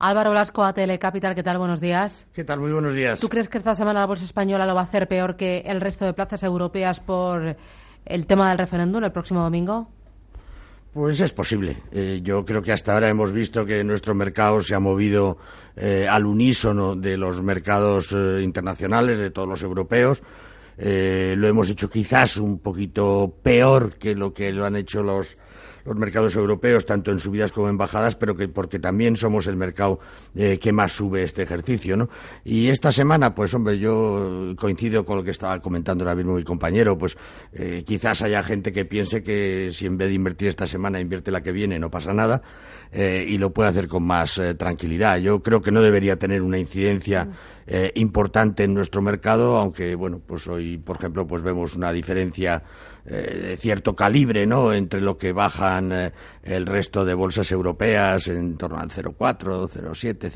Álvaro Blasco, ATL Capital, ¿qué tal? Buenos días. ¿Qué tal? Muy buenos días. ¿Tú crees que esta semana la bolsa española lo va a hacer peor que el resto de plazas europeas por el tema del referéndum el próximo domingo? Pues es posible. Eh, yo creo que hasta ahora hemos visto que nuestro mercado se ha movido eh, al unísono de los mercados eh, internacionales, de todos los europeos. lo hemos hecho quizás un poquito peor que lo que lo han hecho los los mercados europeos, tanto en subidas como en bajadas, pero que porque también somos el mercado eh, que más sube este ejercicio, ¿no? Y esta semana, pues hombre, yo coincido con lo que estaba comentando ahora mismo mi compañero, pues eh, quizás haya gente que piense que si en vez de invertir esta semana invierte la que viene, no pasa nada, eh, y lo puede hacer con más tranquilidad. Yo creo que no debería tener una incidencia importante en nuestro mercado, aunque bueno, pues hoy, por ejemplo, pues vemos una diferencia de cierto calibre, ¿no? Entre lo que bajan eh, el resto de bolsas europeas en torno al 0,4, 0,7,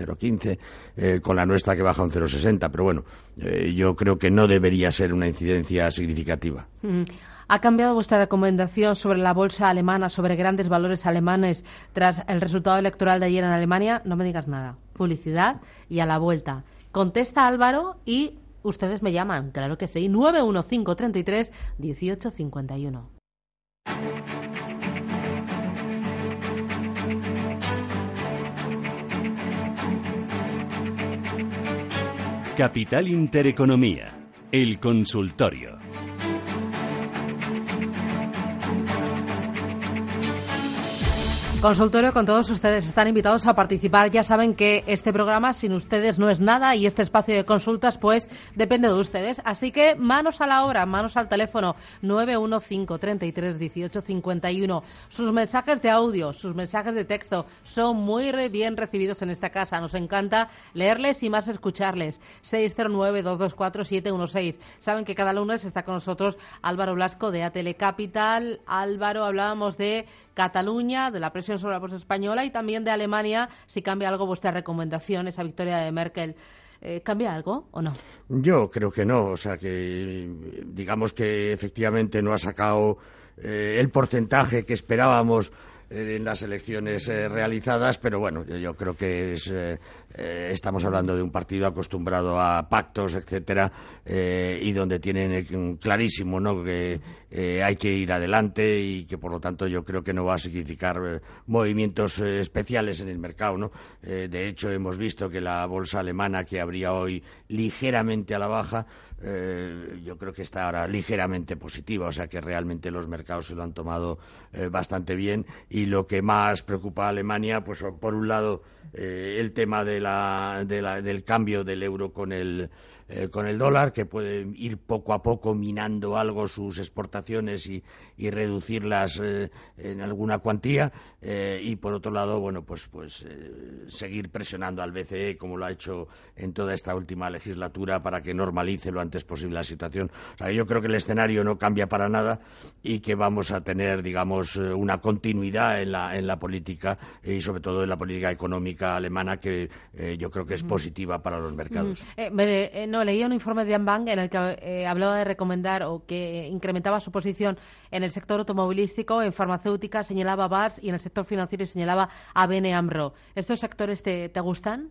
0,15, con la nuestra que baja un 0,60. Pero bueno, eh, yo creo que no debería ser una incidencia significativa. Mm. ¿Ha cambiado vuestra recomendación sobre la bolsa alemana, sobre grandes valores alemanes, tras el resultado electoral de ayer en Alemania? No me digas nada. Publicidad y a la vuelta. Contesta Álvaro y Ustedes me llaman, claro que sí, 91533 1851. Capital Intereconomía, el consultorio. Consultorio con todos ustedes. Están invitados a participar. Ya saben que este programa sin ustedes no es nada y este espacio de consultas pues depende de ustedes. Así que manos a la obra, manos al teléfono 915 33 18 51. Sus mensajes de audio, sus mensajes de texto son muy bien recibidos en esta casa. Nos encanta leerles y más escucharles. 609 224 716. Saben que cada lunes está con nosotros Álvaro Blasco de ATL Capital. Álvaro, hablábamos de Cataluña, de la presión sobre la bolsa española y también de Alemania, si cambia algo vuestra recomendación, esa victoria de Merkel. Eh, ¿Cambia algo o no? Yo creo que no. O sea, que digamos que efectivamente no ha sacado eh, el porcentaje que esperábamos en las elecciones realizadas, pero bueno, yo, creo que es, estamos hablando de un partido acostumbrado a pactos, etcétera, y donde tienen clarísimo ¿no? que eh, hay que ir adelante y que por lo tanto yo creo que no va a significar eh, movimientos eh, especiales en el mercado. ¿no? de hecho, hemos visto que la bolsa alemana, que habría hoy ligeramente a la baja, yo creo que está ahora ligeramente positiva, o sea que realmente los mercados se lo han tomado bastante bien. Y lo que más preocupa a Alemania, pues por un lado, el tema de la, del cambio del euro con el eh, con el dólar, que puede ir poco a poco minando algo sus exportaciones y, reducirlas eh, en alguna cuantía. Eh, y por otro lado, bueno, pues, pues seguir presionando al BCE como lo ha hecho en toda esta última legislatura para que normalice lo antes posible la situación. O sea, yo creo que el escenario no cambia para nada y que vamos a tener, digamos, una continuidad en la, en la política y sobre todo en la política económica alemana que yo creo que es positiva para los mercados leía un informe de Anbang en el que eh, hablaba de recomendar o que incrementaba su posición en el sector automovilístico, en farmacéutica señalaba BAS y en el sector financiero señalaba a Bene Amro. ¿Estos sectores te gustan?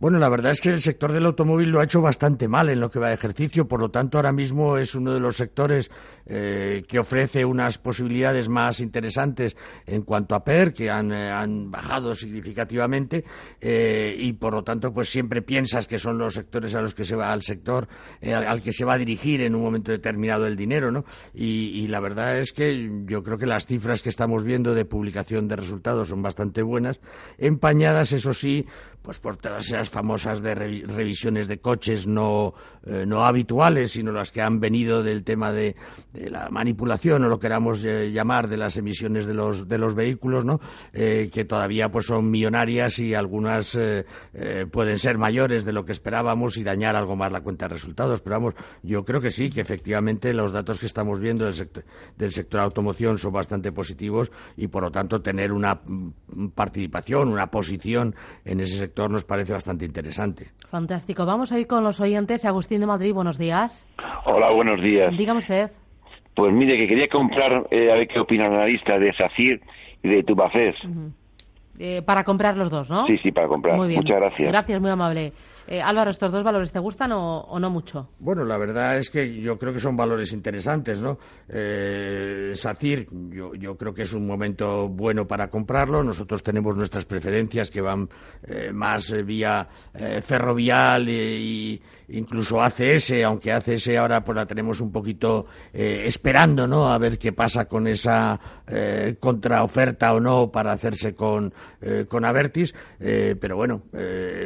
Bueno, la verdad es que el sector del automóvil lo ha hecho bastante mal en lo que va de ejercicio, por lo tanto ahora mismo es uno de los sectores eh, que ofrece unas posibilidades más interesantes en cuanto a PER, que han, eh, bajado significativamente eh, y por lo tanto pues siempre piensas que son los sectores a los que se va al sector al, que se va a dirigir en un momento determinado el dinero, ¿no? Y, la verdad es que yo creo que las cifras que estamos viendo de publicación de resultados son bastante buenas, empañadas eso sí pues por todas esas famosas de revisiones de coches no, eh, no habituales, sino las que han venido del tema de, la manipulación o lo queramos llamar de las emisiones de los, de los vehículos, ¿no? que todavía pues son millonarias y algunas pueden ser mayores de lo que esperábamos y dañar algo más la cuenta de resultados. Pero vamos, yo creo que sí, que efectivamente los datos que estamos viendo del sector, del sector automoción son bastante positivos y por lo tanto tener una mm, participación, una posición en ese sector nos parece bastante interesante. Fantástico. Vamos a ir con los oyentes. Agustín de Madrid, buenos días. Hola, buenos días. Dígame usted. Pues mire, que quería comprar, eh, a ver qué opina la analista de SACIR y de Tubacés. Eh, para comprar los dos, ¿no? Sí, sí, para comprar. Muy bien. Muchas gracias. Gracias, muy amable. Eh, Álvaro, ¿estos dos valores te gustan o, no mucho? Bueno, la verdad es que yo creo que son valores interesantes, ¿no? Eh, Satir, yo, creo que es un momento bueno para comprarlo. Nosotros tenemos nuestras preferencias que van eh, más vía ferrovial e, incluso ACS, aunque ACS ahora pues la tenemos un poquito esperando, ¿no? A ver qué pasa con esa contraoferta o no para hacerse con, con Avertis. pero bueno,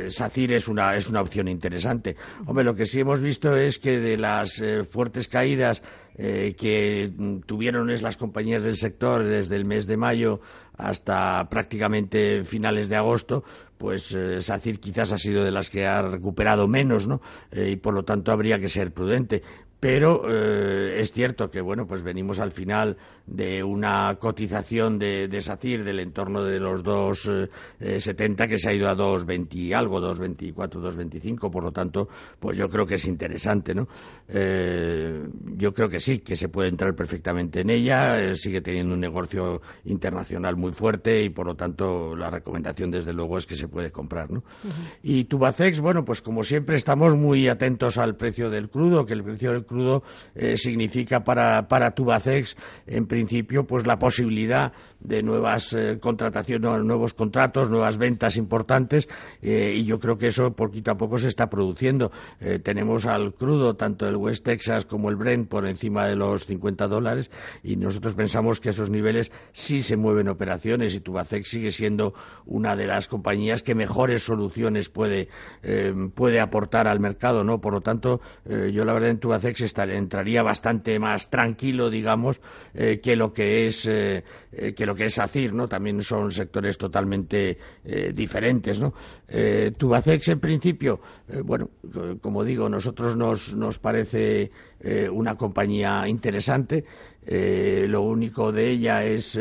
Sacir es una es una opción interesante. Hombre, lo que sí hemos visto es que de las eh, fuertes caídas eh, que tuvieron es las compañías del sector desde el mes de mayo hasta prácticamente finales de agosto, pues eh, SACIR quizás ha sido de las que ha recuperado menos, ¿no? y por lo tanto habría que ser prudente. Pero eh, es cierto que bueno, pues venimos al final de una cotización de, de SACIR del entorno de los 2,70 eh, que se ha ido a 2,20 algo, 2,24, 2,25. Por lo tanto, pues yo creo que es interesante, ¿no? Eh, yo creo que sí, que se puede entrar perfectamente en ella. sigue teniendo un negocio internacional muy fuerte y por lo tanto la recomendación desde luego es que se puede comprar, ¿no? Y Tubacex, bueno, pues como siempre estamos muy atentos al precio del crudo, que el precio del crudo eh, significa para, para Tubacex, en principio, pues la posibilidad de nuevas eh, contrataciones, nuevos contratos, nuevas ventas importantes, eh, y yo creo que eso poquito a poco se está produciendo. tenemos al crudo, tanto el West Texas como el Brent, por encima de los 50 dólares, y nosotros pensamos que esos niveles sí se mueven operaciones, y Tubacex sigue siendo una de las compañías que mejores soluciones puede, puede aportar al mercado, ¿no? Por lo tanto, yo la verdad en Tubacex entraría bastante más tranquilo, digamos, eh, que lo que es eh, eh, que lo que es ACIR, ¿no? También son sectores totalmente diferentes, ¿no? Tubacex, en principio, bueno, como digo, nosotros nos, nos parece una compañía interesante. lo único de ella es,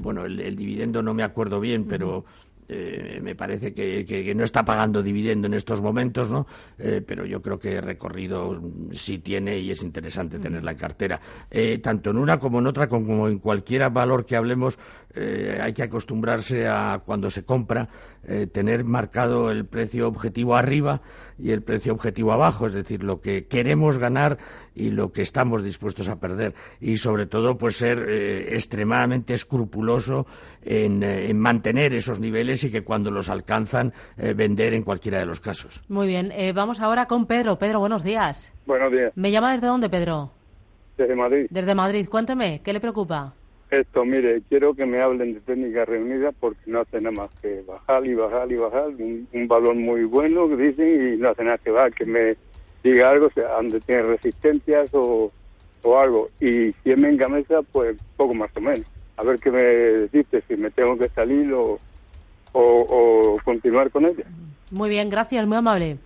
bueno, el, dividendo no me acuerdo bien, pero eh, me parece que, no está pagando dividendo en estos momentos, ¿no? Eh, pero yo creo que recorrido sí tiene y es interesante tenerla en cartera. Eh, tanto en una como en otra, como en cualquier valor que hablemos, hay que acostumbrarse a cuando se compra tener marcado el precio objetivo arriba y el precio objetivo abajo, es decir, lo que queremos ganar y lo que estamos dispuestos a perder y sobre todo pues ser extremadamente escrupuloso en, mantener esos niveles y que cuando los alcanzan eh, vender en cualquiera de los casos. Muy bien, eh, vamos ahora con Pedro. Pedro, buenos días. Buenos días. ¿Me llama desde dónde, Pedro? Desde Madrid. Desde Madrid. Cuénteme, ¿qué le preocupa? Esto, mire, quiero que me hablen de técnicas reunidas porque no hace nada más que bajar y bajar y bajar. Un, valor muy bueno, que dicen, y no hace nada que bajar, que me diga algo, o sea, donde tiene resistencias o, o algo. Y si es menga mesa, pues poco más o menos. A ver qué me dices, si me tengo que salir o, o, continuar con ella. Muy bien, gracias, muy amable.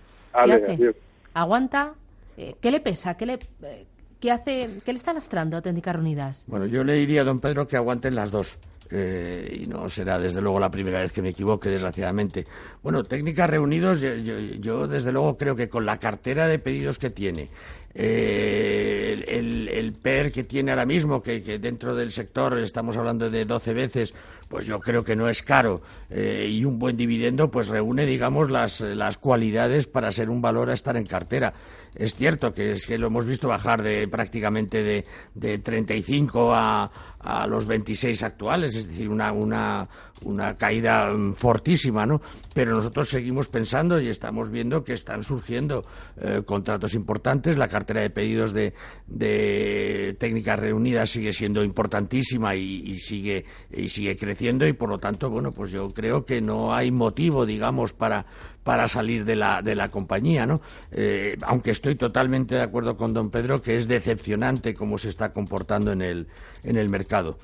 ¿Aguanta? Eh, ¿Qué le pesa? ¿Qué le, eh, qué hace, qué le está lastrando a Técnicas Reunidas? Bueno, yo le diría a don Pedro que aguanten las dos. Eh, y no será desde luego la primera vez que me equivoque, desgraciadamente. Bueno, técnicas reunidos, yo, desde luego creo que con la cartera de pedidos que tiene, eh, el, PER que tiene ahora mismo, que, dentro del sector estamos hablando de 12 veces, pues yo creo que no es caro eh, y un buen dividendo pues reúne, digamos, las, las cualidades para ser un valor a estar en cartera. Es cierto que es que lo hemos visto bajar de prácticamente de, de 35 a, a los 26 actuales, es decir, una, una, una caída fortísima, ¿no? Pero nosotros seguimos pensando y estamos viendo que están surgiendo eh, contratos importantes. La cartera de pedidos de, de técnicas reunidas sigue siendo importantísima y, sigue y sigue creciendo y por lo tanto, bueno, pues yo creo que no hay motivo, digamos, para para salir de la, de la compañía, ¿no? Eh, aunque estoy totalmente de acuerdo con don Pedro que es decepcionante cómo se está comportando en el, en el mercado.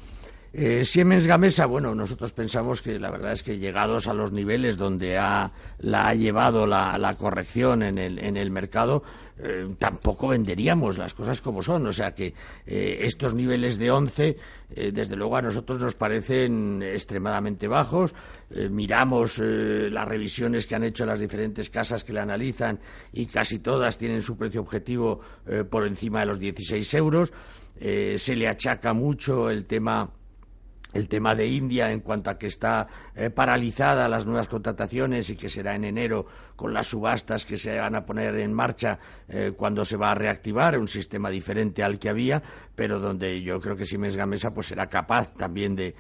Eh, Siemens Gamesa, bueno, nosotros pensamos que la verdad es que llegados a los niveles donde ha, la ha llevado la, corrección en el, en el mercado, eh, tampoco venderíamos las cosas como son. O sea que eh, estos niveles de 11, desde luego a nosotros nos parecen extremadamente bajos. miramos las revisiones que han hecho las diferentes casas que la analizan y casi todas tienen su precio objetivo por encima de los 16 euros. se le achaca mucho el tema el tema de India en cuanto a que está eh, paralizada las nuevas contrataciones y que será en enero con las subastas que se van a poner en marcha eh, cuando se va a reactivar un sistema diferente al que había, pero donde yo creo que Siemens Gamesa pues será capaz también de,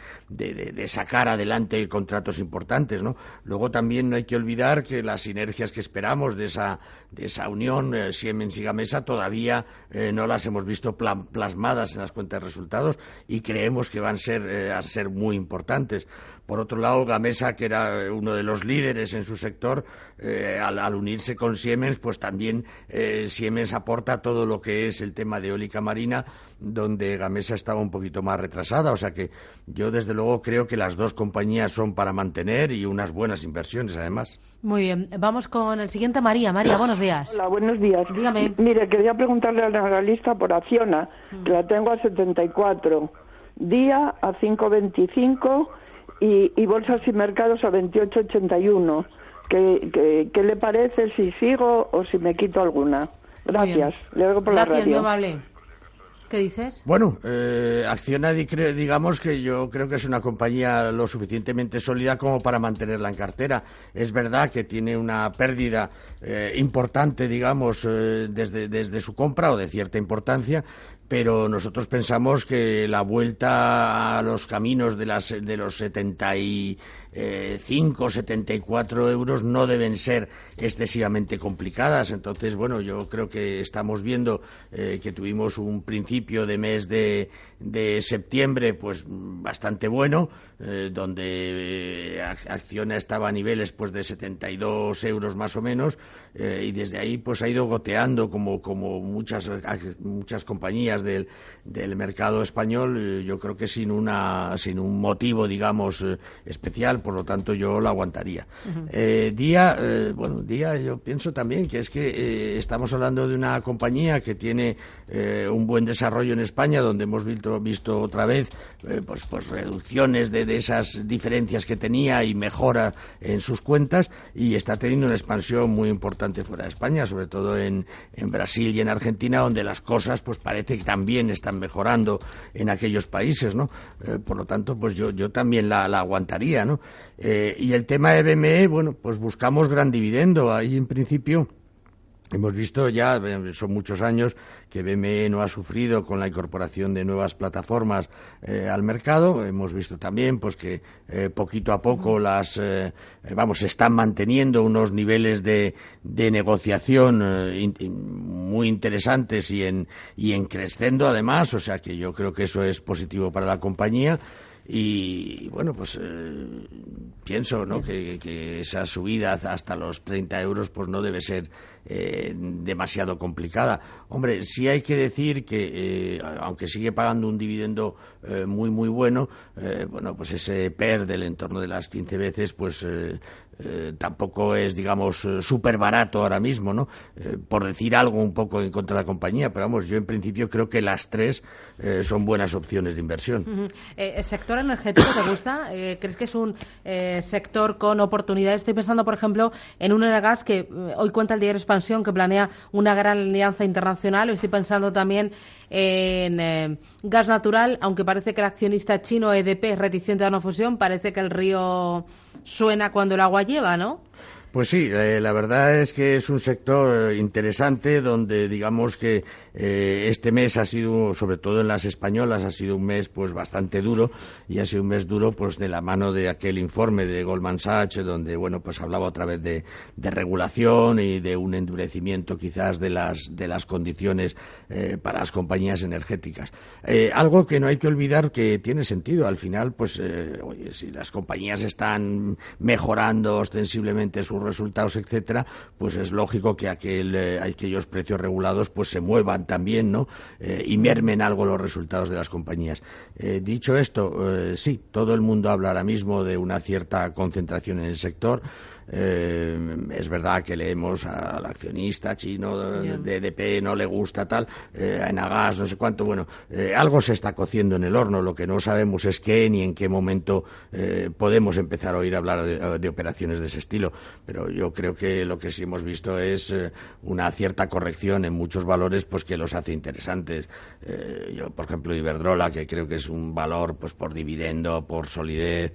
sacar adelante contratos importantes, ¿no? Luego también no hay que olvidar que las sinergias que esperamos de esa, de esa unión eh, Siemens y Gamesa todavía no las hemos visto plasmadas en las cuentas de resultados y creemos que van a ser ser muy importantes. Por otro lado, Gamesa, que era uno de los líderes en su sector, eh, al, unirse con Siemens, pues también eh, Siemens aporta todo lo que es el tema de eólica marina, donde Gamesa estaba un poquito más retrasada. O sea que yo, desde luego, creo que las dos compañías son para mantener y unas buenas inversiones, además. Muy bien. Vamos con el siguiente, María. María, buenos días. Hola, buenos días. Dígame. Mire, quería preguntarle al analista por Acciona, que la tengo a 74 día a 5.25 y, y bolsas y mercados a 28.81. ¿Qué, qué, qué le parece si sigo o si me quito alguna? Gracias. Le oigo por Gracias, la radio. vale. ¿Qué dices? Bueno, eh, Acciona, digamos que yo creo que es una compañía lo suficientemente sólida como para mantenerla en cartera. Es verdad que tiene una pérdida eh, importante, digamos, eh, desde, desde su compra o de cierta importancia, pero nosotros pensamos que la vuelta a los caminos de, las, de los 75, 74 euros no deben ser excesivamente complicadas. Entonces, bueno, yo creo que estamos viendo eh, que tuvimos un principio de mes de, de septiembre pues bastante bueno, eh, donde eh, Acciona estaba a niveles pues de 72 euros más o menos y desde ahí pues ha ido goteando como, como muchas, muchas compañías del, del mercado español, eh, yo creo que sin, una, sin un motivo, digamos, eh, especial, por lo tanto yo lo aguantaría. Eh, día, bueno, Día yo pienso también que es que estamos hablando de una compañía que tiene un buen desarrollo en España, donde hemos visto, visto otra vez pues, pues reducciones de, de esas diferencias que tenía y mejora en sus cuentas y está teniendo una expansión muy importante fuera de España, sobre todo en, en Brasil y en Argentina, donde las cosas pues parece que también están mejorando en aquellos países, ¿no? Eh, por lo tanto, pues yo, yo también la, aguantaría, ¿no? Eh, y el tema de BME, bueno, pues buscamos gran dividendo. Ahí, en principio, Hemos visto ya, eh, son muchos años, que BME no ha sufrido con la incorporación de nuevas plataformas eh, al mercado. Hemos visto también pues que eh, poquito a poco las, vamos, se están manteniendo unos niveles de, de negociación muy interesantes y en, y en creciendo además. O sea que yo creo que eso es positivo para la compañía. Y bueno, pues pienso ¿no? que, que, esa subida hasta los 30 euros pues no debe ser eh, demasiado complicada. Hombre, sí hay que decir que, eh, aunque sigue pagando un dividendo eh, muy, muy bueno, bueno, pues ese PER del entorno de las 15 veces, pues tampoco es, digamos, súper barato ahora mismo, ¿no? por decir algo un poco en contra de la compañía, pero vamos, yo en principio creo que las tres son buenas opciones de inversión. ¿El sector energético te gusta? ¿Crees que es un sector con oportunidades? Estoy pensando, por ejemplo, en un gas que hoy cuenta el diario expansión que planea una gran alianza internacional. Estoy pensando también en eh, gas natural, aunque parece que el accionista chino EDP es reticente a una fusión, parece que el río suena cuando el agua lleva, ¿no? Pues sí, eh, la verdad es que es un sector interesante donde digamos que eh, este mes ha sido, sobre todo en las españolas, ha sido un mes pues bastante duro y ha sido un mes duro pues de la mano de aquel informe de Goldman Sachs donde bueno pues hablaba otra vez de, regulación y de un endurecimiento quizás de las de las condiciones eh, para las compañías energéticas. algo que no hay que olvidar que tiene sentido. Al final pues oye si las compañías están mejorando ostensiblemente su resultados, etcétera, pues es lógico que aquel, eh, aquellos precios regulados pues se muevan también, ¿no? Eh, y mermen algo los resultados de las compañías. Eh, dicho esto, sí, todo el mundo habla ahora mismo de una cierta concentración en el sector. Eh, es verdad que leemos al accionista chino de EDP, no le gusta tal, eh, a Enagas, no sé cuánto. Bueno, eh, algo se está cociendo en el horno. Lo que no sabemos es qué ni en qué momento podemos empezar a oír hablar de, operaciones de ese estilo. Pero yo creo que lo que sí hemos visto es una cierta corrección en muchos valores pues que los hace interesantes. yo, por ejemplo, Iberdrola, que creo que es un valor pues por dividendo, por solidez,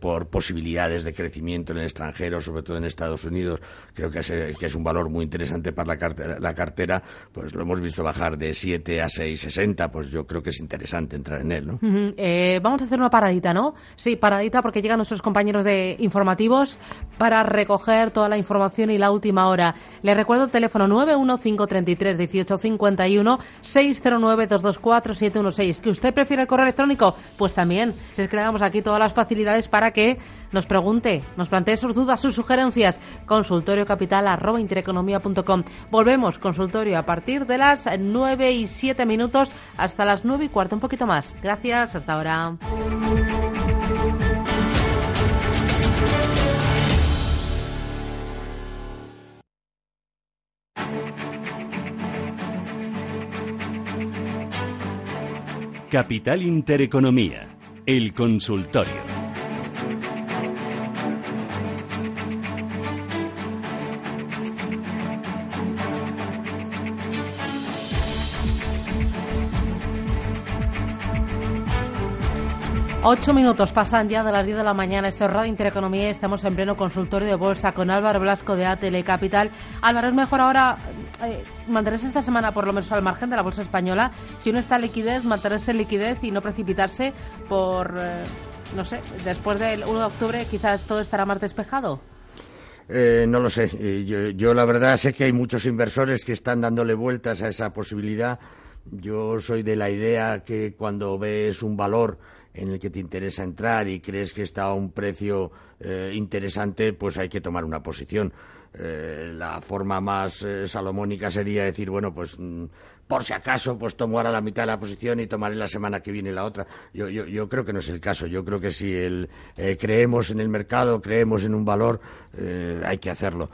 por posibilidades de crecimiento en el extranjero sobre todo en Estados Unidos, creo que es, un valor muy interesante para la cartera, la cartera, pues lo hemos visto bajar de 7 a 6,60, pues yo creo que es interesante entrar en él, ¿no? Eh, vamos a hacer una paradita, ¿no? Sí, paradita porque llegan nuestros compañeros de informativos para recoger toda la información y la última hora. Les recuerdo el teléfono 915331851 609224716. ¿Que usted prefiere el correo electrónico? Pues también, si es que le damos aquí todas las facilidades para que nos pregunte, nos plantee sus dudas, sus sugerencias. Consultorio capital arroba. Volvemos, consultorio, a partir de las 9 y 7 minutos hasta las 9 y cuarto, un poquito más. Gracias, hasta ahora. Capital Intereconomía, el consultorio. Ocho minutos pasan ya de las diez de la mañana. Esto es Radio Intereconomía y estamos en pleno consultorio de bolsa con Álvaro Blasco de ATL Capital. Álvaro, es mejor ahora eh, mantenerse esta semana por lo menos al margen de la bolsa española. Si uno está en liquidez, mantenerse en liquidez y no precipitarse por, eh, no sé, después del 1 de octubre quizás todo estará más despejado. Eh, no lo sé. Yo, yo, la verdad sé que hay muchos inversores que están dándole vueltas a esa posibilidad. Yo soy de la idea que cuando ves un valor en el que te interesa entrar y crees que está a un precio eh, interesante, pues hay que tomar una posición. Eh, la forma más eh, salomónica sería decir, bueno, pues mm, por si acaso, pues tomo ahora la mitad de la posición y tomaré la semana que viene la otra. Yo, yo, yo creo que no es el caso. Yo creo que si el, creemos en el mercado, creemos en un valor, hay que hacerlo.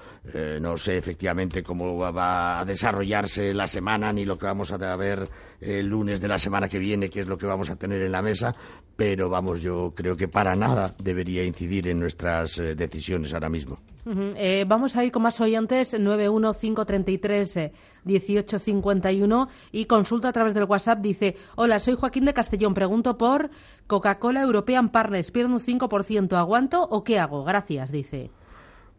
no sé efectivamente cómo va a desarrollarse la semana ni lo que vamos a ver el lunes de la semana que viene, qué es lo que vamos a tener en la mesa, pero vamos, yo creo que para nada debería incidir en nuestras eh, decisiones ahora mismo. Eh, vamos a ir con más oyentes, 915331851 y consulta a través del WhatsApp. Dice, hola, soy Joaquín de Castellón, pregunto por Coca-Cola European Partners, pierdo un 5%, ¿aguanto o qué hago? Gracias, dice.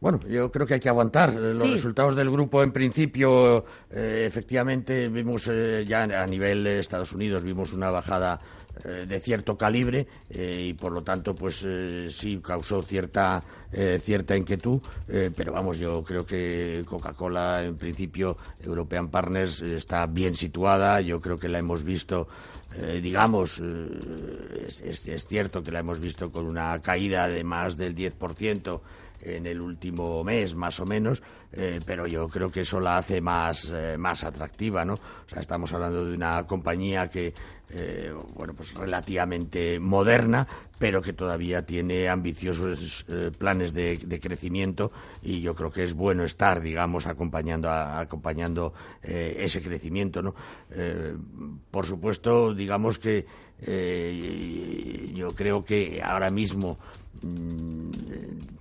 Bueno, yo creo que hay que aguantar. Los resultados del grupo, en principio, eh, efectivamente, vimos eh, ya a nivel de Estados Unidos, vimos una bajada eh, de cierto calibre y, por lo tanto, pues sí causó cierta, cierta inquietud. pero vamos, yo creo que Coca-Cola, en principio, European Partners, está bien situada. Yo creo que la hemos visto digamos, es, es, cierto que la hemos visto con una caída de más del 10% en el último mes, más o menos, eh, pero yo creo que eso la hace más, eh, más atractiva, ¿no? O sea, estamos hablando de una compañía que, eh, bueno, pues relativamente moderna, pero que todavía tiene ambiciosos planes de, crecimiento y yo creo que es bueno estar, digamos, acompañando, acompañando ese crecimiento, ¿no? por supuesto, digamos que yo creo que ahora mismo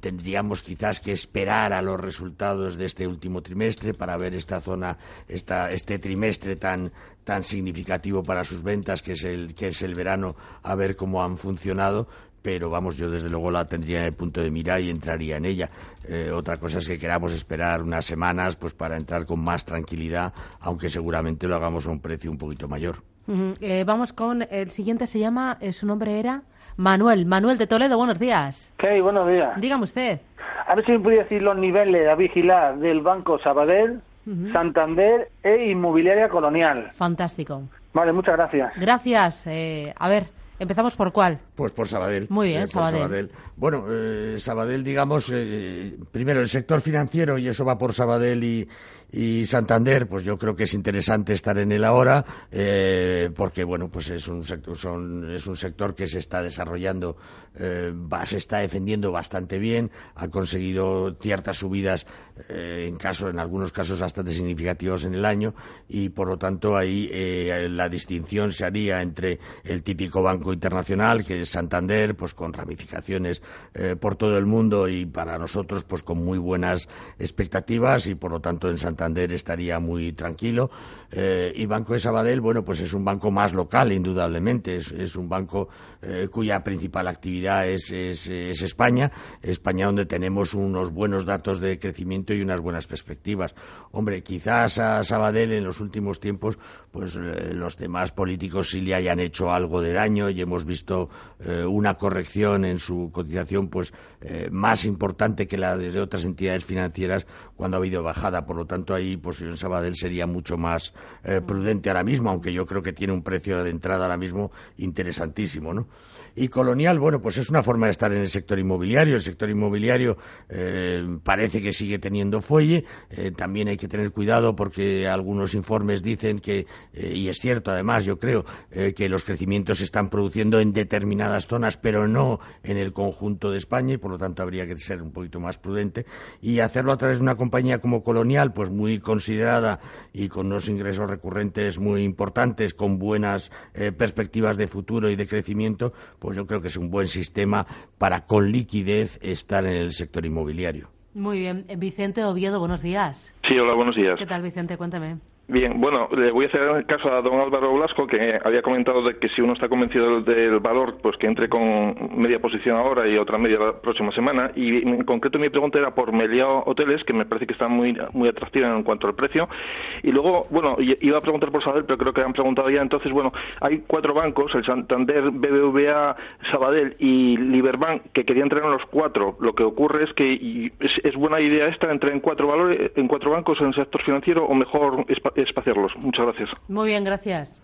tendríamos quizás que esperar a los resultados de este último trimestre para ver esta zona, esta, este trimestre tan, tan significativo para sus ventas que es el que es el verano, a ver cómo han funcionado pero vamos, yo desde luego la tendría en el punto de mira y entraría en ella. Eh, otra cosa es que queramos esperar unas semanas pues para entrar con más tranquilidad, aunque seguramente lo hagamos a un precio un poquito mayor. Eh, vamos con el siguiente, se llama, eh, su nombre era Manuel. Manuel de Toledo, buenos días. ¿Qué Buenos días. Dígame usted. A ver si me podría decir los niveles a vigilar del Banco Sabadell, Santander e Inmobiliaria Colonial. Fantástico. Vale, muchas gracias. Gracias. a ver, ¿empezamos por cuál? Pues por Sabadell. Muy bien, Sabadell. Bueno, Sabadell, digamos, primero el sector financiero, y eso va por Sabadell y, y Santander, pues yo creo que es interesante estar en él ahora, eh, porque bueno, pues es un sector, son, es un sector que se está desarrollando, eh, se está defendiendo bastante bien, ha conseguido ciertas subidas, eh, en caso, en algunos casos bastante significativos en el año, y por lo tanto ahí eh, la distinción se haría entre el típico banco internacional, que es Santander, pues con ramificaciones eh, por todo el mundo y para nosotros, pues con muy buenas expectativas, y por lo tanto en Santander Santander estaría muy tranquilo. Eh, y Banco de Sabadell, bueno, pues es un banco más local, indudablemente. Es, un banco eh, cuya principal actividad es, es, España. España donde tenemos unos buenos datos de crecimiento y unas buenas perspectivas. Hombre, quizás a Sabadell en los últimos tiempos, pues eh, los demás políticos sí le hayan hecho algo de daño y hemos visto una corrección en su cotización, pues más importante que la de otras entidades financieras cuando ha habido bajada. Por lo tanto, ahí, pues en Sabadell sería mucho más eh, prudente ahora mismo, aunque yo creo que tiene un precio de entrada ahora mismo interesantísimo, ¿no? Y Colonial, bueno, pues es una forma de estar en el sector inmobiliario. El sector inmobiliario eh, parece que sigue teniendo fuelle. Eh, también hay que tener cuidado porque algunos informes dicen que, y es cierto además, yo creo, que los crecimientos se están produciendo en determinadas zonas, pero no en el conjunto de España y por lo tanto habría que ser un poquito más prudente. Y hacerlo a través de una compañía como Colonial, pues muy considerada y con unos ingresos recurrentes muy importantes, con buenas perspectivas de futuro y de crecimiento, pues yo creo que es un buen sistema para con liquidez estar en el sector inmobiliario. Muy bien. Vicente Oviedo, buenos días. Sí, hola, buenos días. ¿Qué tal, Vicente? Cuéntame. Bien, bueno, le voy a hacer caso a don Álvaro Blasco, que había comentado de que si uno está convencido del, valor, pues que entre con media posición ahora y otra media la próxima semana. Y en concreto mi pregunta era por Meliá Hoteles, que me parece que está muy, muy atractiva en cuanto al precio. Y luego, bueno, iba a preguntar por Sabadell, pero creo que han preguntado ya. Entonces, bueno, hay cuatro bancos, el Santander, BBVA, Sabadell y Liberbank, que querían entrar en los cuatro. Lo que ocurre es que es, buena idea esta, entrar en cuatro valores, en cuatro bancos en el sector financiero, o mejor espaciarlos. Muchas gracias. Muy bien, gracias.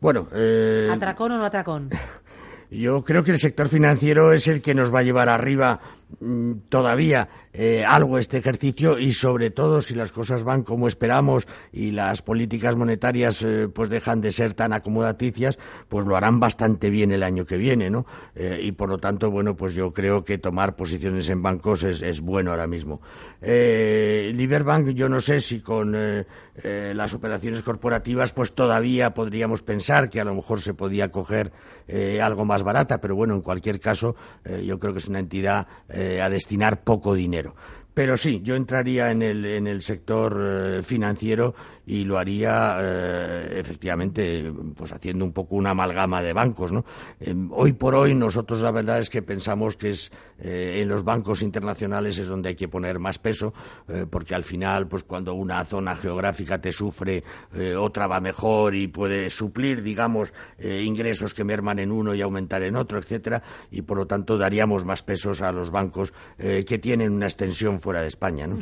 Bueno, eh, ¿atracón o no atracón? Yo creo que el sector financiero es el que nos va a llevar arriba mm, todavía eh, algo este ejercicio y sobre todo si las cosas van como esperamos y las políticas monetarias eh, pues dejan de ser tan acomodaticias, pues lo harán bastante bien el año que viene, ¿no? Eh, y por lo tanto, bueno, pues yo creo que tomar posiciones en bancos es, es bueno ahora mismo. Liberbank, yo no sé si con las operaciones corporativas, pues todavía podríamos pensar que a lo mejor se podía coger algo más barata, pero bueno, en cualquier caso, yo creo que es una entidad a destinar poco dinero. Pero sí, yo entraría en el, en el sector eh, financiero y lo haría eh, efectivamente pues haciendo un poco una amalgama de bancos. ¿no? Eh, hoy por hoy nosotros la verdad es que pensamos que es en los bancos internacionales es donde hay que poner más peso porque al final pues cuando una zona geográfica te sufre otra va mejor y puede suplir digamos ingresos que merman en uno y aumentar en otro, etcétera y por lo tanto daríamos más pesos a los bancos que tienen una extensión fuera de España. ¿no?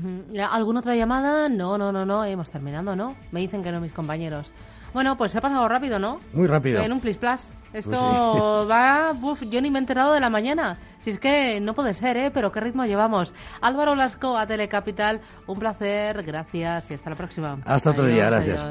¿Alguna otra llamada? No, no, no, no, hemos terminado, ¿no? Me dicen que no mis compañeros. Bueno, pues se ha pasado rápido, ¿no? Muy rápido. En un plis. Esto pues va, uf, yo ni me he enterado de la mañana. Si es que no puede ser, ¿eh? Pero qué ritmo llevamos. Álvaro Lasco a Telecapital, un placer, gracias y hasta la próxima. Hasta otro día, gracias.